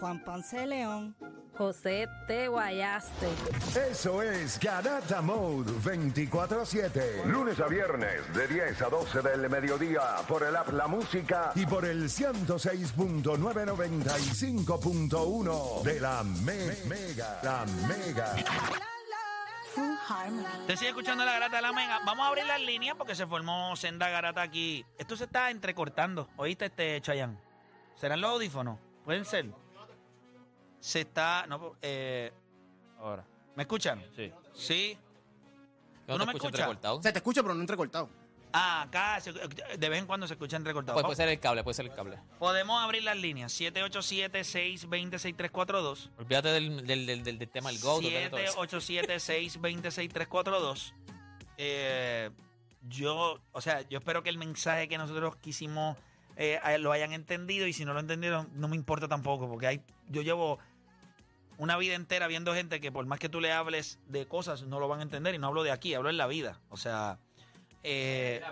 Juan Ponce de León, José T. Guayaste. Eso es Garata Mode 24-7. Lunes a viernes de 10 a 12 del mediodía por el app La Música y por el 106.995.1 de la Me- Mega. La Mega. Te sigue escuchando la garata de la mega. Vamos a abrir las líneas porque se formó senda garata aquí. Esto se está entrecortando. ¿Oíste este Chayanne? ¿Serán los audífonos? Pueden ser. Se está. No, eh, Ahora. ¿Me escuchan? Sí. Sí. ¿No, ¿Tú no me escuchas? Se te escucha, pero no entrecortado. Ah, acá se- de vez en cuando se escucha entrecortado. Pues puede ser el cable, puede ser el cable. Podemos abrir las líneas. 787-620-6342. Olvídate del, del, del, del, del tema del olvídate de todo eso. 787-620-6342. Eh, yo, o sea, yo espero que el mensaje que nosotros quisimos eh, a- lo hayan entendido y si no lo entendieron, no me importa tampoco, porque hay, yo llevo una vida entera viendo gente que por más que tú le hables de cosas, no lo van a entender y no hablo de aquí, hablo en la vida. O sea, eh,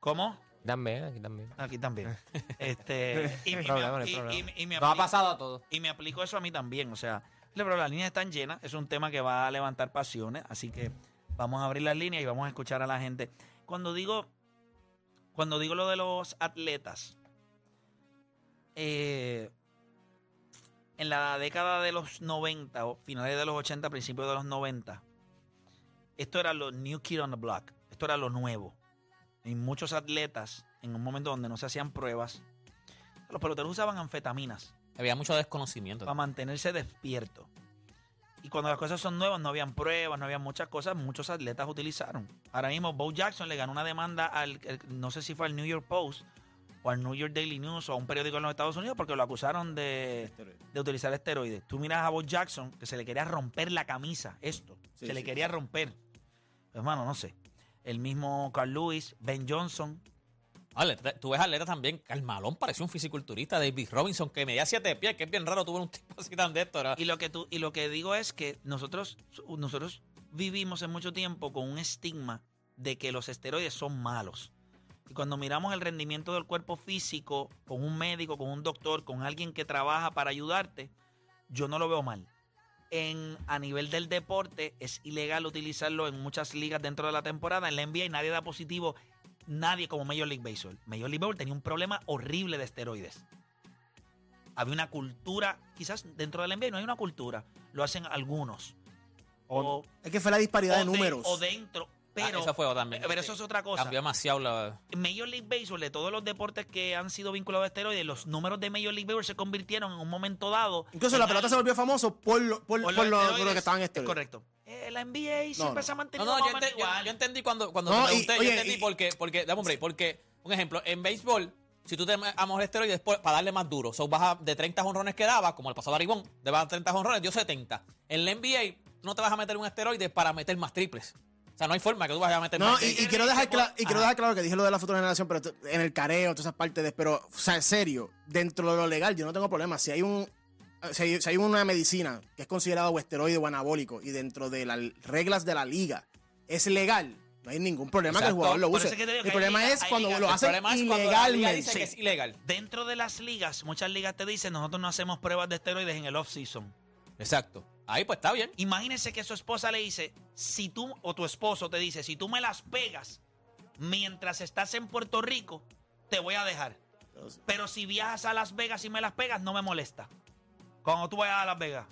¿cómo? Dame, aquí también. Aquí también. Este, y, y me- problema, no hay y- problema. y- y me Nos ha aplico- pasado a todos. y me aplico eso a mí también. O sea, pero las líneas están llenas. Es un tema que va a levantar pasiones. Así que vamos a abrir las líneas y vamos a escuchar a la gente. Cuando digo, cuando digo lo de los atletas, eh, en la década de los 90 o finales de los 80, principios de los 90, esto era lo new kid on the block. Esto era lo nuevo. Y muchos atletas, en un momento donde no se hacían pruebas, los peloteros usaban anfetaminas Había mucho desconocimiento. para mantenerse despierto. Y cuando las cosas son nuevas, no habían pruebas, no habían muchas cosas, muchos atletas utilizaron. Ahora mismo, Bo Jackson le ganó una demanda al, el- no sé si fue al New York Post o al New York Daily News o a un periódico en los Estados Unidos porque lo acusaron de, de utilizar esteroides. Tú miras a Bo Jackson que se le quería romper la camisa, esto, Sí, se le sí, quería romper. Hermano, no sé. El mismo Carl Lewis, Ben Johnson, Atleta- tú ves atletas también. Carmalón parecía un fisiculturista. David Robinson, que medía 7 pies, que es bien raro tuvo un tipo así tan de esto. ¿verdad? Y lo que tú, y lo que digo es que nosotros, nosotros vivimos en mucho tiempo con un estigma de que los esteroides son malos. Y cuando miramos el rendimiento del cuerpo físico con un médico, con un doctor, con alguien que trabaja para ayudarte, yo no lo veo mal. En, a nivel del deporte es ilegal utilizarlo en muchas ligas dentro de la temporada. En la NBA nadie da positivo, nadie como Major League Baseball. Major League Baseball tenía un problema horrible de esteroides. Había una cultura, quizás dentro de la NBA no hay una cultura, lo hacen algunos. O, Es que fue la disparidad de de- números. o dentro, pero, Ah, esa fue también. pero eso es otra cosa. Cambió demasiado la. Major League Baseball, de todos los deportes que han sido vinculados a esteroides, los números de Major League Baseball se convirtieron en un momento dado. Incluso en la pelota se volvió famoso por, lo- por, por por los lo, por lo esteroides. que estaban Es esteroides. correcto. Eh, la NBA siempre no. se ha No, mantenido no, más yo, ente- entendí cuando, cuando No, te y- pregunté. yo entendí y- porque, porque, dame un break, porque, un ejemplo, en béisbol, si tú te amas esteroides para darle más duro, so, vas a- de 30 jonrones que daba, como le pasó a Baribón, de vas a 30 jonrones, dio 70. En la NBA, tú no te vas a meter un esteroide para meter más triples. O sea, no hay forma que tú vayas a meter No, más y, quiero dejar claro, y quiero Ajá. dejar claro que dije lo de la futura generación, pero en el careo, todas esas partes de, pero, o sea, en serio, dentro de lo legal, yo no tengo problema. Si hay un, si hay, si hay una medicina que es considerada o esteroide o anabólico y dentro de las reglas de la liga es legal, no hay ningún problema que el jugador lo use. el problema liga- es cuando liga- lo hacen ilegalmente. dice que es ilegal. Dentro de las ligas, muchas ligas te dicen, nosotros no hacemos pruebas de esteroides en el off-season. Exacto. Ahí pues está bien. Imagínese que su esposa le dice, si tú, o tu esposo te dice, si tú me las pegas mientras estás en Puerto Rico, te voy a dejar. Pero si viajas a Las Vegas y me las pegas, no me molesta. Cuando tú vayas a Las Vegas.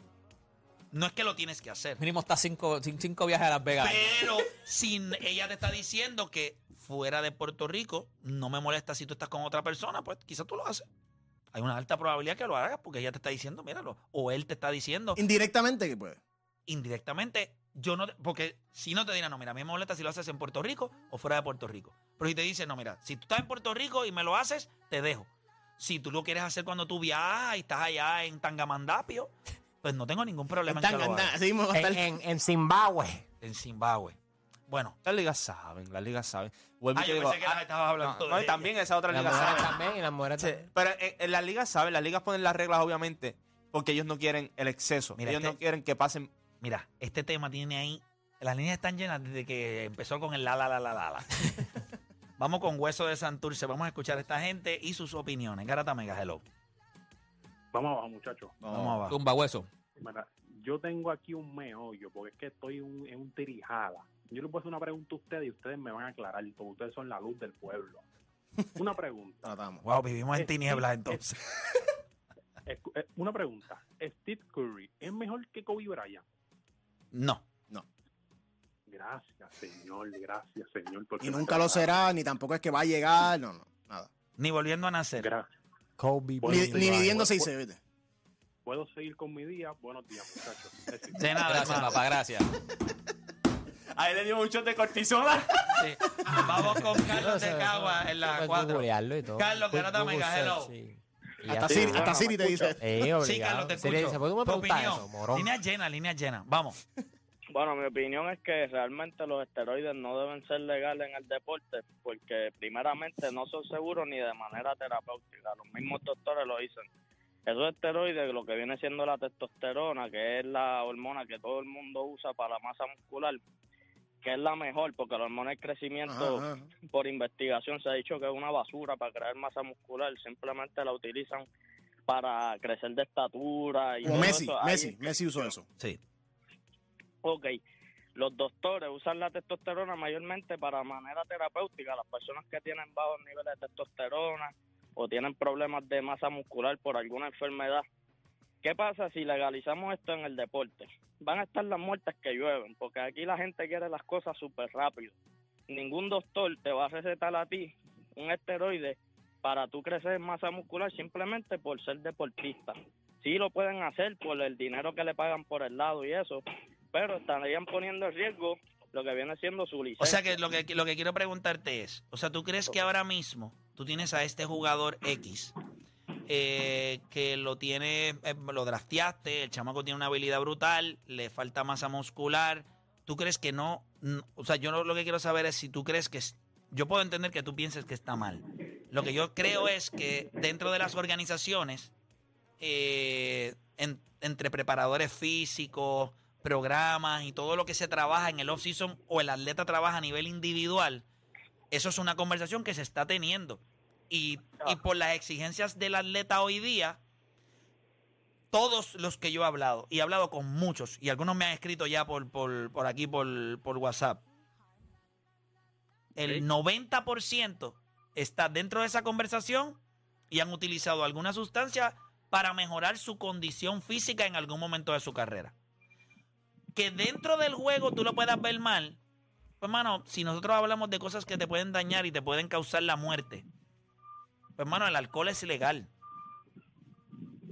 No es que lo tienes que hacer. Mínimo está cinco, cin- cinco viajes a Las Vegas. Pero si ella te está diciendo que fuera de Puerto Rico no me molesta si tú estás con otra persona, pues quizás tú lo haces. Hay una alta probabilidad que lo hagas porque ella te está diciendo, míralo. O él te está diciendo Indirectamente que puede. indirectamente, yo no, porque si no te dirán, no, mira, a mí me molesta si lo haces en Puerto Rico o fuera de Puerto Rico. Pero si te dicen, no, mira, si tú estás en Puerto Rico y me lo haces, te dejo. Si tú lo quieres hacer cuando tú viajas y estás allá en Tangamandapio, pues no tengo ningún problema en, que lo hagas. En, en, en Zimbabue. En Zimbabue. Bueno, Las ligas saben, las ligas saben. Vuelvo y ah, te yo digo, pensé que ah, estabas hablando no, no, de y también esa otra Las liga sabe. también y las mujeres Sí, también. pero en, en las ligas saben, las ligas ponen las reglas obviamente porque ellos no quieren el exceso. Mira, ellos este- no quieren que pasen. Mira, este tema tiene ahí. Las líneas están llenas desde que empezó con el la la la la la. la. Vamos con Hueso de Santurce. Vamos a escuchar a esta gente y sus opiniones. Garata Mega, hello. Vamos abajo, muchachos. Vamos abajo. Tumba hueso. Mira, yo tengo aquí un meollo porque es que estoy un- en un tirijada. Yo les voy a hacer una pregunta a ustedes y ustedes me van a aclarar porque ustedes son la luz del pueblo. Una pregunta. Tratamos. Wow, vivimos en tinieblas entonces. Eh, Una pregunta. Steve Curry es mejor que Kobe Bryant. No. Gracias, señor. Gracias, señor. porque Y nunca lo será, ni tampoco es que va a llegar, no, no, nada. Ni volviendo a nacer. Gracias. Kobe Ni, ni bueno, 6 bueno. vete. Puedo seguir con mi día. Buenos días, muchachos. De nada, Gracias, hermano. papá, gracias. A él le dio un shot de cortisona. Sí. Vamos con Carlos de Cagua en la 4. y todo. Carlos, Garata Mega, hello. sí. Hasta Siri, hasta Siri te dice. Sí. Carlos, te escucho. dice, ¿por qué tú me Tu preguntas opinión. eso, morón? Línea llena, línea llena. Vamos. Bueno, mi opinión es que realmente los esteroides no deben ser legales en el deporte porque primeramente no son seguros ni de manera terapéutica. Los mismos doctores lo dicen. Esos esteroides, lo que viene siendo la testosterona, que es la hormona que todo el mundo usa para la masa muscular, que es la mejor porque la hormona del crecimiento Ajá, ajá. por investigación se ha dicho que es una basura para crear masa muscular, simplemente la utilizan para crecer de estatura y Como todo Messi, eso. Messi, Messi usó eso. Sí. Ok, los doctores usan la testosterona mayormente para manera terapéutica. Las personas que tienen bajos niveles de testosterona o tienen problemas de masa muscular por alguna enfermedad. ¿Qué pasa si legalizamos esto en el deporte? Van a estar las muertes que llueven, porque aquí la gente quiere las cosas súper rápido. Ningún doctor te va a recetar a ti un esteroide para tú crecer en masa muscular simplemente por ser deportista. Sí lo pueden hacer por el dinero que le pagan por el lado y eso, pero estarían poniendo en riesgo lo que viene siendo su licencia. O sea que lo que lo que quiero preguntarte es, o sea, ¿tú crees que ahora mismo tú tienes a este jugador X eh, que lo tiene, eh, lo drafteaste, el chamaco tiene una habilidad brutal, le falta masa muscular, ¿tú crees que no? n- o sea, yo lo, lo que quiero saber es si tú crees que yo puedo entender que tú pienses que está mal. Lo que yo creo es que dentro de las organizaciones eh, en- entre preparadores físicos, programas y todo lo que se trabaja en el off-season o el atleta trabaja a nivel individual, eso es una conversación que se está teniendo. Y, y por las exigencias del atleta hoy día, todos los que yo he hablado, y he hablado con muchos, y algunos me han escrito ya por, por, por aquí, por, por WhatsApp, el 90% está dentro de esa conversación y han utilizado alguna sustancia para mejorar su condición física en algún momento de su carrera. Que dentro del juego tú lo puedas ver mal, pues hermano, si nosotros hablamos de cosas que te pueden dañar y te pueden causar la muerte, pues hermano, el alcohol es ilegal.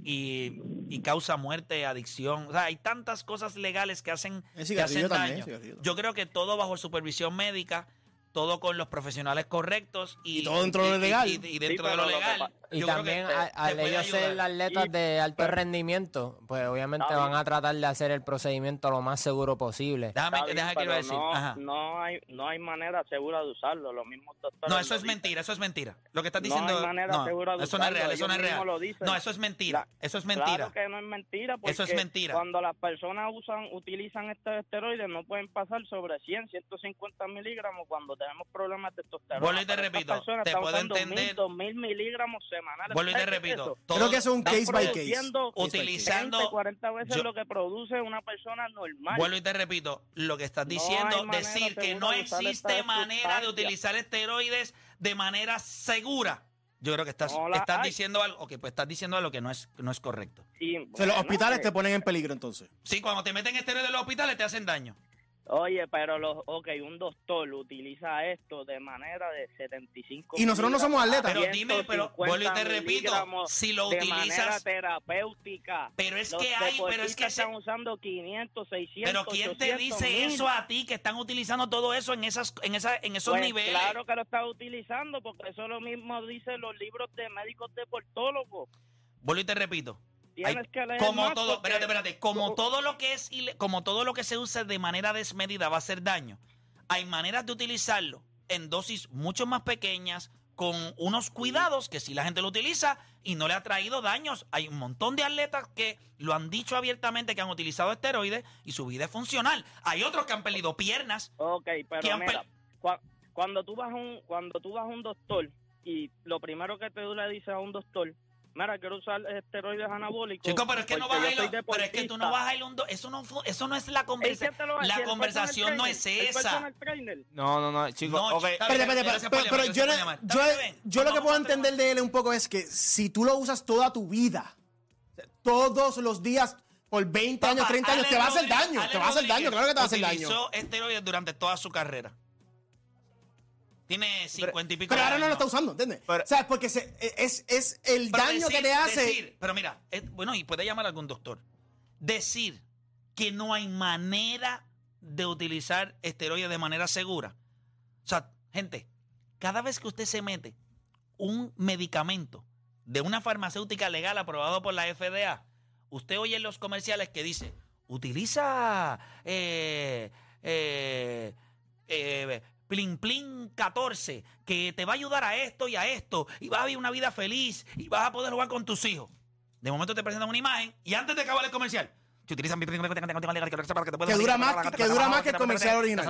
Y, y causa muerte, adicción. O sea, hay tantas cosas legales que hacen, que hacen también. daño. cigarrillo. Yo creo que todo bajo supervisión médica, todo con los profesionales correctos y, Y todo dentro de lo legal. Y, y dentro Sí, de lo lo legal. Y yo creo también que a- te al ellos ser atletas de alto pero- rendimiento, pues obviamente van a tratar de hacer el procedimiento lo más seguro posible. Déjame, Está bien, deja que a decir. no, Ajá. no hay no hay manera segura de usarlo. Los mismos. No, eso lo es mentira, eso es mentira. Lo que estás No diciendo. hay manera no, segura de eso no es usarlo, real, eso no es real. lo. No, eso es mentira. La- eso es mentira. Claro que no es mentira. Porque Eso es mentira. Cuando las personas usan, utilizan estos esteroides, no pueden pasar sobre 100, 150 miligramos cuando tenemos problemas de testosterona. Vuelvo y te repito, te puedo entender. 1000, 2000 miligramos semanales. Vuelvo y te ¿Sabes qué es repito. todo- Creo que es un case by case. Utilizando- 30, 40 veces yo- lo que produce una persona normal. Vuelvo y te repito, lo que estás diciendo, decir que no existe manera de utilizar esteroides de manera segura. Yo creo que estás, No estás hay. diciendo algo, ok, pues estás diciendo algo que no es, no es correcto. Sí, O sea, los hospitales eh, te ponen en peligro entonces. Sí, cuando te meten esteroides en los hospitales te hacen daño. Oye, pero los, ok, un doctor utiliza esto de manera de 75 Y nosotros no somos atletas. Pero dime, pero 150 vuelvo y te repito, si lo de manera utilizas, terapéutica. pero es Los que hay, pero es que deportistas se- están usando 500, 600, pero quién te 800, dice 1000. eso a ti que están utilizando todo eso en esas, en esa, en esos Pues niveles? Claro que lo está utilizando porque eso lo mismo dicen los libros de médicos deportólogos. Vuelvo y te repito, Hay- como más todo, espérate, espérate, como todo lo que es como todo lo que se usa de manera desmedida va a hacer daño. Hay maneras de utilizarlo en dosis mucho más pequeñas con unos cuidados que si la gente lo utiliza y no le ha traído daños. Hay un montón de atletas que lo han dicho abiertamente que han utilizado esteroides y su vida es funcional. Hay otros que han perdido piernas. Ok, pero mira, cua- cuando tú vas a un cuando tú vas a un doctor y lo primero que tú le dices a un doctor mira, quiero usar esteroides anabólicos. Chico, pero es que no vas a ir, pero es que tú no vas a ir un do- eso no eso no es la ¿Y conversación. La conversación no es esa. No, no, no, chicos. No, ok. está Espérate, espérate, pero, pero yo, le- yo, yo lo que puedo entender de él un poco es que si tú lo usas toda tu vida, todos los días, por 20 años, Papá, 30 años, Ale te va a hacer daño. Ale Te va a hacer daño, claro que te va a hacer daño. Utilizó esteroides durante toda su carrera. Tiene cincuenta y pico Pero ahora no lo está usando, ¿entiendes? Pero- o sea, porque se- es, es el Pero daño que te hace. decir, pero mira, es- bueno, y puede llamar a algún doctor. Decir que no hay manera de utilizar esteroides de manera segura. O sea, gente, cada vez que usted se mete un medicamento de una farmacéutica legal aprobado por la FDA, usted oye en los comerciales que dice, utiliza eh, eh, eh, Plin Plin 14, que te va a ayudar a esto y a esto, y vas a vivir una vida feliz, y vas a poder jugar con tus hijos. De momento te presentan una imagen, y antes de acabar el comercial, si utilizan mi- Que dura más que- que dura más que el comercial original.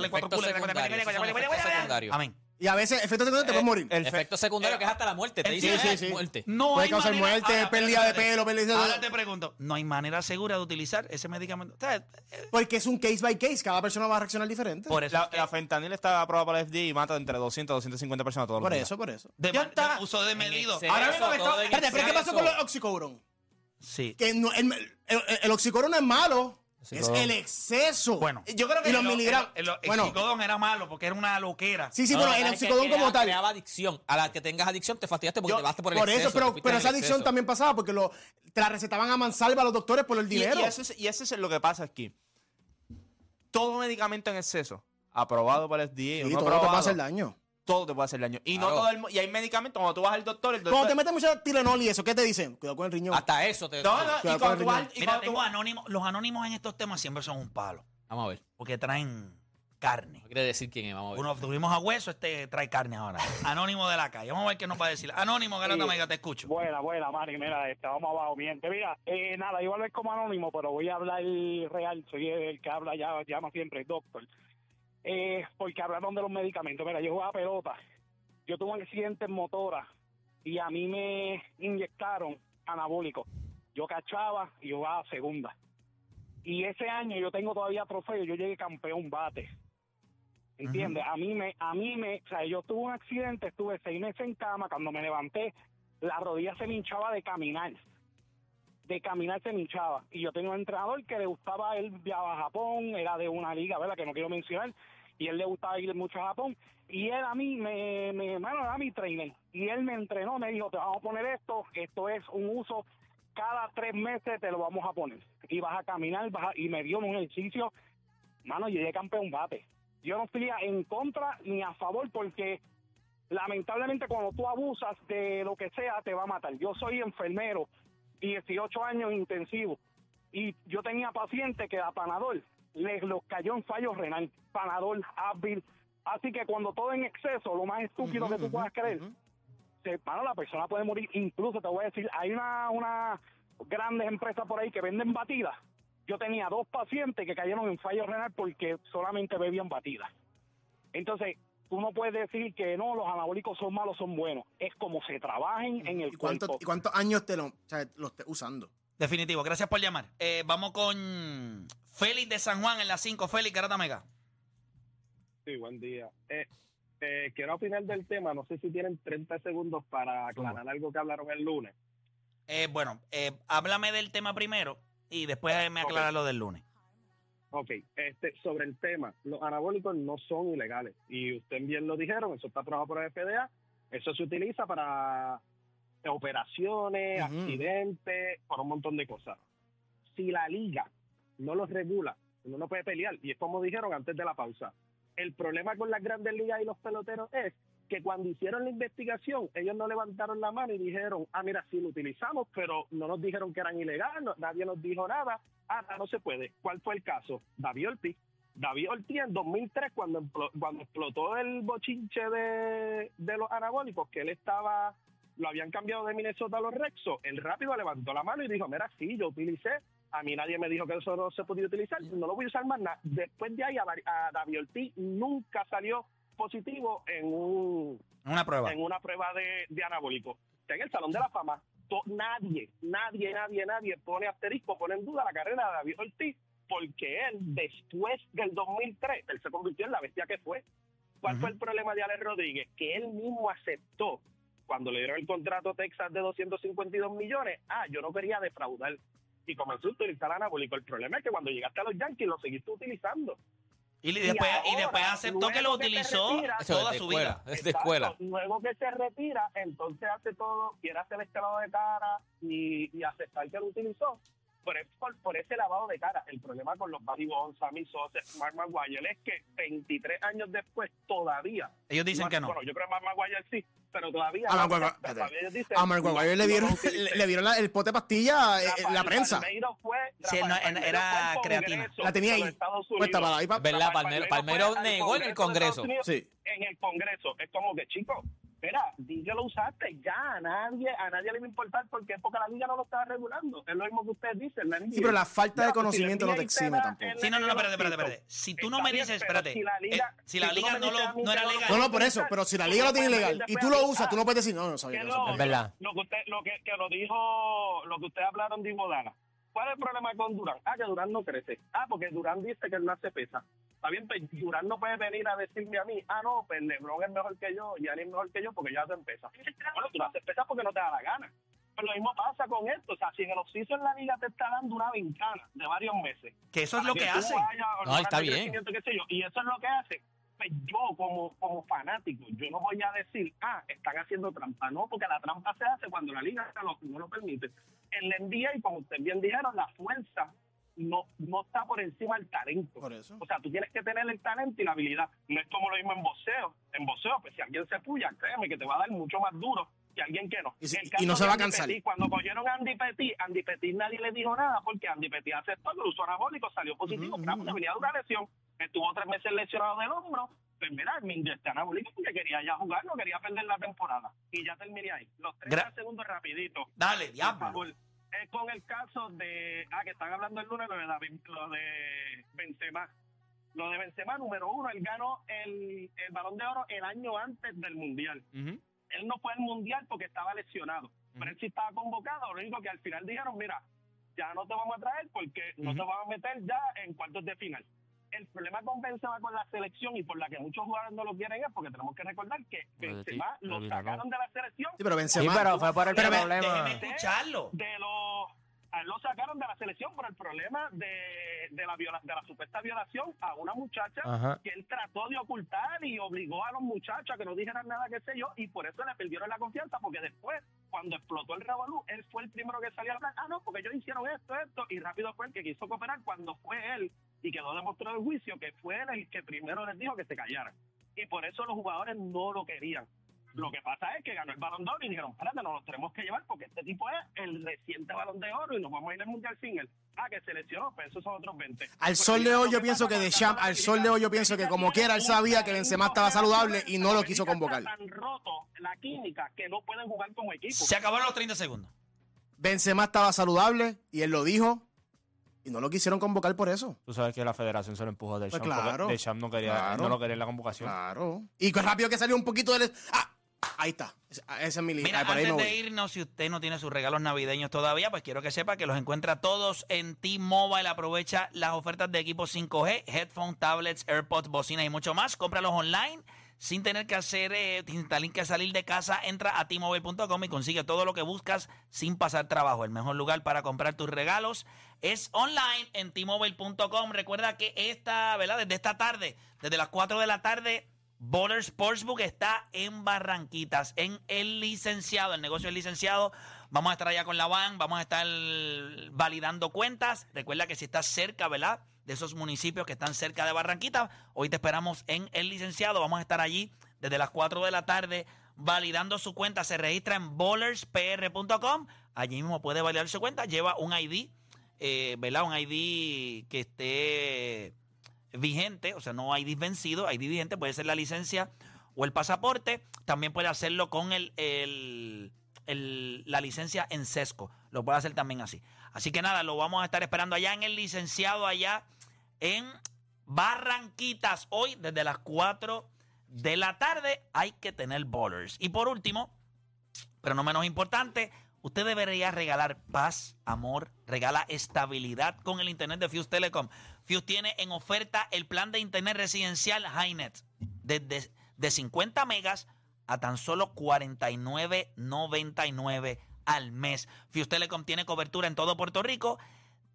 Amén. Y a veces, efectos secundarios, te puedes morir. el fe- Efecto secundario que es hasta la muerte. Te Sí, dicen sí, "Eh, sí. muerte. No Puede hay causar manera- muerte, Ahora, pérdida de espérate. pelo, pérdida de- Ahora te pregunto, ¿no hay manera segura de utilizar ese medicamento? O sea, eh, Porque es un case by case. Cada persona va a reaccionar diferente. por eso. la, es que la fentanil está aprobada por la FDA y mata entre 200 a 250 personas todos los Por días. eso, por eso. de, ya está. de uso de medido. exceso, Ahora mismo me todo está- en Espérate, pero ¿qué pasó exceso. con el oxicodrón? Sí. Que no- el, el, el es malo. Es el exceso. Bueno, Yo creo que y los El- miligramos. El, el, el bueno, oxicodón era malo porque era una loquera. sí, sí, No, pero no, el oxicodón como tal. Creaba adicción. A la que tengas adicción te fastidiaste porque Yo- te vas por el Por exceso. eso, te pero, pero esa adicción exceso. también pasaba porque lo, te la recetaban a mansalva a los doctores por el dinero. y eso es, y eso es lo que pasa aquí. Todo medicamento en exceso, aprobado por el FDA o y no todo te puede aprobado, hacer daño. Todo te puede hacer daño. Y no todo el mu- y hay medicamentos, cuando tú vas al doctor, el doctor... Cuando te metes mucho Tilenol y eso, ¿qué te dicen? Cuidado con el riñón. Hasta eso te. no, no, Cuidado y con el vas... y Mira, cuando tú tengo vas- anónimos. Los anónimos en estos temas siempre son un palo. Vamos a ver. Porque traen carne. No quiere decir quién es. Vamos a ver. Uno tuvimos a hueso, este trae carne ahora. Anónimo de la calle. Vamos a ver qué nos va a decir. Anónimo, Garata Sí. Mega, te escucho. Buena, buena, Mari, mira, este, vamos abajo, mi gente. Mira, eh, nada, iba a hablar como anónimo, pero voy a hablar real, soy el que habla, ya llama siempre el doctor. Eh, porque hablaron de los medicamentos. Mira, yo jugaba pelota, yo tuve un accidente en motora y a mí me inyectaron anabólicos. Yo cachaba y yo jugaba segunda. Y ese año yo tengo todavía trofeo, yo llegué campeón bate. ¿Entiendes? A mí me, a mí me, o sea, yo tuve un accidente, estuve seis meses en cama, cuando me levanté, la rodilla se me hinchaba de caminar. De caminar se me hinchaba. Y yo tenía un entrenador que le gustaba, él viajaba a Japón, era de una liga, ¿verdad? Que no quiero mencionar. Y él le gustaba ir mucho a Japón. Y él a mí, me, me, mano, era mi trainer. Y él me entrenó, me dijo, te vamos a poner esto, esto es un uso, cada tres meses te lo vamos a poner. Y vas a caminar, vas a- y me dio un ejercicio, mano, llegué campeón bate. Yo no estoy en contra ni a favor porque lamentablemente cuando tú abusas de lo que sea te va a matar. Yo soy enfermero, 18 años intensivo y yo tenía pacientes que a Panadol les los cayó en fallo renal, Panadol, Advil, así que cuando todo en exceso, lo más estúpido que tú puedas creer, se, mano, la persona puede morir. Incluso te voy a decir, hay una, una grandes empresas por ahí que venden batidas. Yo tenía dos pacientes que cayeron en fallo renal porque solamente bebían batidas. Entonces, tú no puedes decir que no, los anabólicos son malos, son buenos. Es como se trabajen en el ¿Y, cuánto- cuerpo. y cuántos años te lo, o sea, lo estés usando? Definitivo, gracias por llamar. Eh, vamos con Félix de San Juan en la 5. Félix, Garata Mega. Sí, buen día. Eh, eh, quiero opinar del tema. No sé si tienen 30 segundos para aclarar algo que hablaron el lunes. Eh, bueno, eh, háblame del tema primero y después me aclara lo del lunes. Ok, este, sobre el tema, los anabólicos no son ilegales. Y ustedes bien lo dijeron, eso está aprobado por el FDA. Eso se utiliza para operaciones, accidentes, por un montón de cosas. Si la liga no los regula, uno no puede pelear. Y es como dijeron antes de la pausa. El problema con las grandes ligas y los peloteros es que cuando hicieron la investigación, ellos no levantaron la mano y dijeron, ah, mira, sí lo utilizamos, pero no nos dijeron que eran ilegales, nadie nos dijo nada, ah, no se puede. ¿Cuál fue el caso? David Ortiz. David Ortiz en 2003, cuando, cuando explotó el bochinche de, de los anabólicos, que él estaba, lo habían cambiado de Minnesota a los Rexos, él rápido levantó la mano y dijo, mira, sí, yo utilicé, a mí nadie me dijo que eso no se podía utilizar, no lo voy a usar más nada. Después de ahí, a, a David Ortiz nunca salió positivo en un, Una prueba. en una prueba de, de anabólico. Está en el Salón de la Fama. To- nadie, nadie, nadie, nadie pone asterisco, pone en duda la carrera de David Ortiz, porque él, después del 2003, él se convirtió en la bestia que fue. ¿Cuál fue el problema de Alex Rodríguez? Que él mismo aceptó, cuando le dieron el contrato a Texas de 252 millones, ah, yo no quería defraudar. Y comenzó a utilizar anabólico. El problema es que cuando llegaste a los Yankees lo seguiste utilizando. Y, después, y ahora, después aceptó que lo que utilizó retira- toda su escuela, vida. Es de Exacto. escuela. Luego que se retira, entonces hace todo, quiere hacer este lavado de cara y, y aceptar que lo utilizó. Por, es- por, por ese lavado de cara. El problema con los Barry Bonds, Sammy Sosa, Mark Maguire es que 23 años después todavía. Ellos dicen que no. Bueno, yo creo que Mark Maguire sí, pero todavía. A Mark no, Maguire- todavía ellos dicen, A Mark Maguire le vieron, le, le vieron la- el pote de pastilla eh, en la Rafael prensa. Palmeiro fue, Sí, Rafael no, en- Palmeiro era creatina. La tenía ahí, puesta para ahí para- ¿Verdad? Palmero- negó en el Congreso. Unidos, Sí. En el Congreso. Es como que, chicos, di que lo usaste ya. A nadie, a nadie le va a importar porque, porque la liga no lo estaba regulando. Es lo mismo que ustedes dicen. La Sí, pero la falta de si conocimiento la no te exime tampoco. Sí, no, no, no, espérate, espérate, espérate. Si tú no está me dices, espérate, Si la liga, eh, si la liga no lo- no era legal. No, no, por eso, pero si la liga lo tiene ilegal y tú lo usas, tú no puedes decir, no, no sabía que eso lo, Es verdad. Lo que usted, lo que, que lo dijo, lo que usted hablaron de Iguodala. ¿Cuál es el problema con Durán? Ah, que Durán no crece. Ah, porque Durán dice que él no hace pesa. Está bien, pues Durán no puede venir a decirme a mí, ah, no, pues Lebron es mejor que yo, Gianni es mejor que yo porque yo hacen pesa. Bueno, tú no haces pesa porque no te da la gana. Pero lo mismo pasa con esto. O sea, si en el oficio en la liga te está dando una ventana de varios meses. Que eso es lo que hace. No, está bien. crecimiento, qué sé yo, Y eso es lo que hace. Pues yo, como, como fanático, yo no voy a decir, ah, están haciendo trampa. No, porque la trampa se hace cuando la liga no, no lo permite. En la NBA, y como ustedes bien dijeron, la fuerza no, no está por encima del talento. Por eso. O sea, tú tienes que tener el talento y la habilidad. No es como lo mismo en boxeo. En boxeo, pues si alguien se puya, créeme que te va a dar mucho más duro que alguien que no. Y si- no se va a cansar. Pettit, cuando cogieron a Andy Petit, Andy Petit nadie le dijo nada porque Andy Petit aceptó el uso anabólico salió positivo, Ujú, pero ujú. pues, venía de una lesión. Estuvo tres meses lesionado del hombro. Pues mira, me inyecté anabólico porque quería ya jugar, no quería perder la temporada. Y ya terminé ahí. Los 30 Gra- segundos rapidito. Dale, diablo. Es con el caso de. Ah, que están hablando el lunes, lo de, David- lo de Benzema. Lo de Benzema, número uno, él ganó el, el balón de oro el año antes del Mundial. Él no fue al Mundial porque estaba lesionado. Pero él sí estaba convocado. Lo único que al final dijeron: mira, ya no te vamos a traer porque no te vamos a meter ya en cuartos de final. El problema con Benzema con la selección y por la que muchos jugadores no lo quieren es porque tenemos que recordar que Benzema lo sacaron de la selección Sí, pero Sí, Benzema. pero fue por el Pero problema. Escucharlo. de los a él lo sacaron de la selección por el problema de, de la viola, de la supuesta violación a una muchacha Ajá. que él trató de ocultar y obligó a los muchachos a que no dijeran nada, qué sé yo, y por eso le perdieron la confianza, porque después, cuando explotó el revolú, él fue el primero que salió a hablar, ah, no, porque ellos hicieron esto, esto, y rápido fue el que quiso cooperar cuando fue él, y quedó demostrado el juicio que fue él el que primero les dijo que se callaran. Y por eso los jugadores no lo querían. Lo que pasa es que ganó el balón de oro y dijeron, espérate, nos lo tenemos que llevar porque este tipo es el reciente balón de oro y nos vamos a ir al mundial sin él. Ah, que se lesionó, pues esos son otros 20. Al sol de hoy yo pienso que de Champ, al sol de hoy yo pienso que como quiera él sabía que Benzema estaba saludable y no lo quiso convocar. Tan roto la química que no pueden jugar como equipo. Se acabaron los 30 segundos. Benzema estaba saludable y él lo dijo y no lo quisieron convocar por eso. Tú sabes que la federación se lo empujó de Pues Champ. porque claro. De Champ no quería, Claro. no lo quería en la convocación. Claro. Y que rápido que salió un poquito del... Ah, ahí está. Ese ese es mi línea. Mira, Ah, por ahí antes de voy. irnos, si usted no tiene sus regalos navideños todavía, pues quiero que sepa que los encuentra todos en T-Mobile. Aprovecha las ofertas de equipo 5G, headphones, tablets, AirPods, bocinas y mucho más. Cómpralos online sin tener que hacer, eh, sin tener que salir de casa. Entra a T-Mobile.com y consigue todo lo que buscas sin pasar trabajo. El mejor lugar para comprar tus regalos es online en T-Mobile.com. Recuerda que esta, ¿verdad? Desde esta tarde, desde las 4 de la tarde, Baller Sportsbook está en Barranquitas, en el licenciado, el negocio del licenciado. Vamos a estar allá con la van, vamos a estar validando cuentas. Recuerda que si estás cerca, ¿verdad? De esos municipios que están cerca de Barranquitas, hoy te esperamos en el licenciado. Vamos a estar allí desde las 4 de la tarde validando su cuenta. Se registra en bowlerspr.com. Allí mismo puede validar su cuenta. Lleva un ID, eh, ¿verdad? Un ID que esté vigente, o sea, no ID vencido, ID vigente, puede ser la licencia o el pasaporte. También puede hacerlo con el, el- la licencia en sesco. Lo puede hacer también así. Así que nada, lo vamos a estar esperando allá en el licenciado, allá en Barranquitas. Hoy, desde las 4 de la tarde, hay que tener bowlers. Y por último, pero no menos importante, Usted debería regalar paz, amor, regala estabilidad con el internet de Fuse Telecom. Fuse tiene en oferta el plan de internet residencial HiNet desde de 50 megas a tan solo 49.99 al mes. Fuse Telecom tiene cobertura en todo Puerto Rico.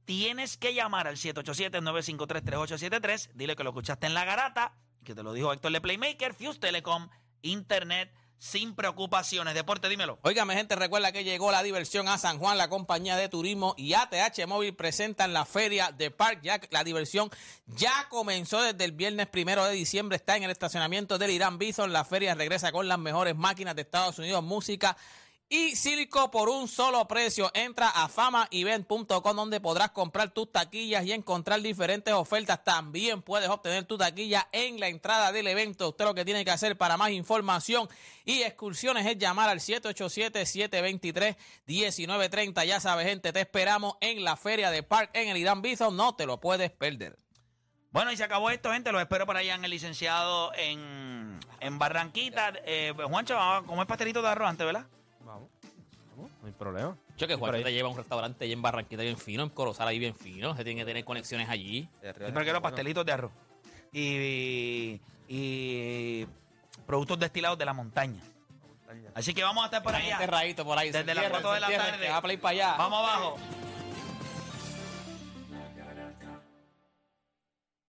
Tienes que llamar al 787-953-3873. Dile que lo escuchaste en la garata, que te lo dijo Héctor de Playmaker. Fuse Telecom, internet sin preocupaciones. Deporte, dímelo. Óigame, gente, recuerda que llegó la diversión a San Juan. La compañía de turismo y ATH Móvil presentan la feria de Park Jack. La diversión ya comenzó desde el viernes primero de diciembre. Está en el estacionamiento del Irán Bison. La feria regresa con las mejores máquinas de Estados Unidos, música y circo por un solo precio. Entra a famaevent.com donde podrás comprar tus taquillas y encontrar diferentes ofertas. También puedes obtener tu taquilla en la entrada del evento. Usted lo que tiene que hacer para más información y excursiones es llamar al 787-723-1930. Ya sabes, gente, te esperamos en la feria de Park en el Irán Bison. No te lo puedes perder. Bueno, y se acabó esto, gente. Los espero por allá en el licenciado en, en Barranquita. Eh, Juancho, vamos a comer pastelito de arroz antes, ¿verdad? Vamos. Vamos, no hay problema. Yo que Juan te lleva a un restaurante ahí en Barranquita bien fino, en Corozal ahí bien fino. Se tiene que tener conexiones allí. De- quiero pastelitos de arroz. Y, y productos destilados de la montaña. Así que vamos a estar por allá. por ahí. Desde las Cierren, cuatro de la tarde. que va a play para allá. Vamos abajo.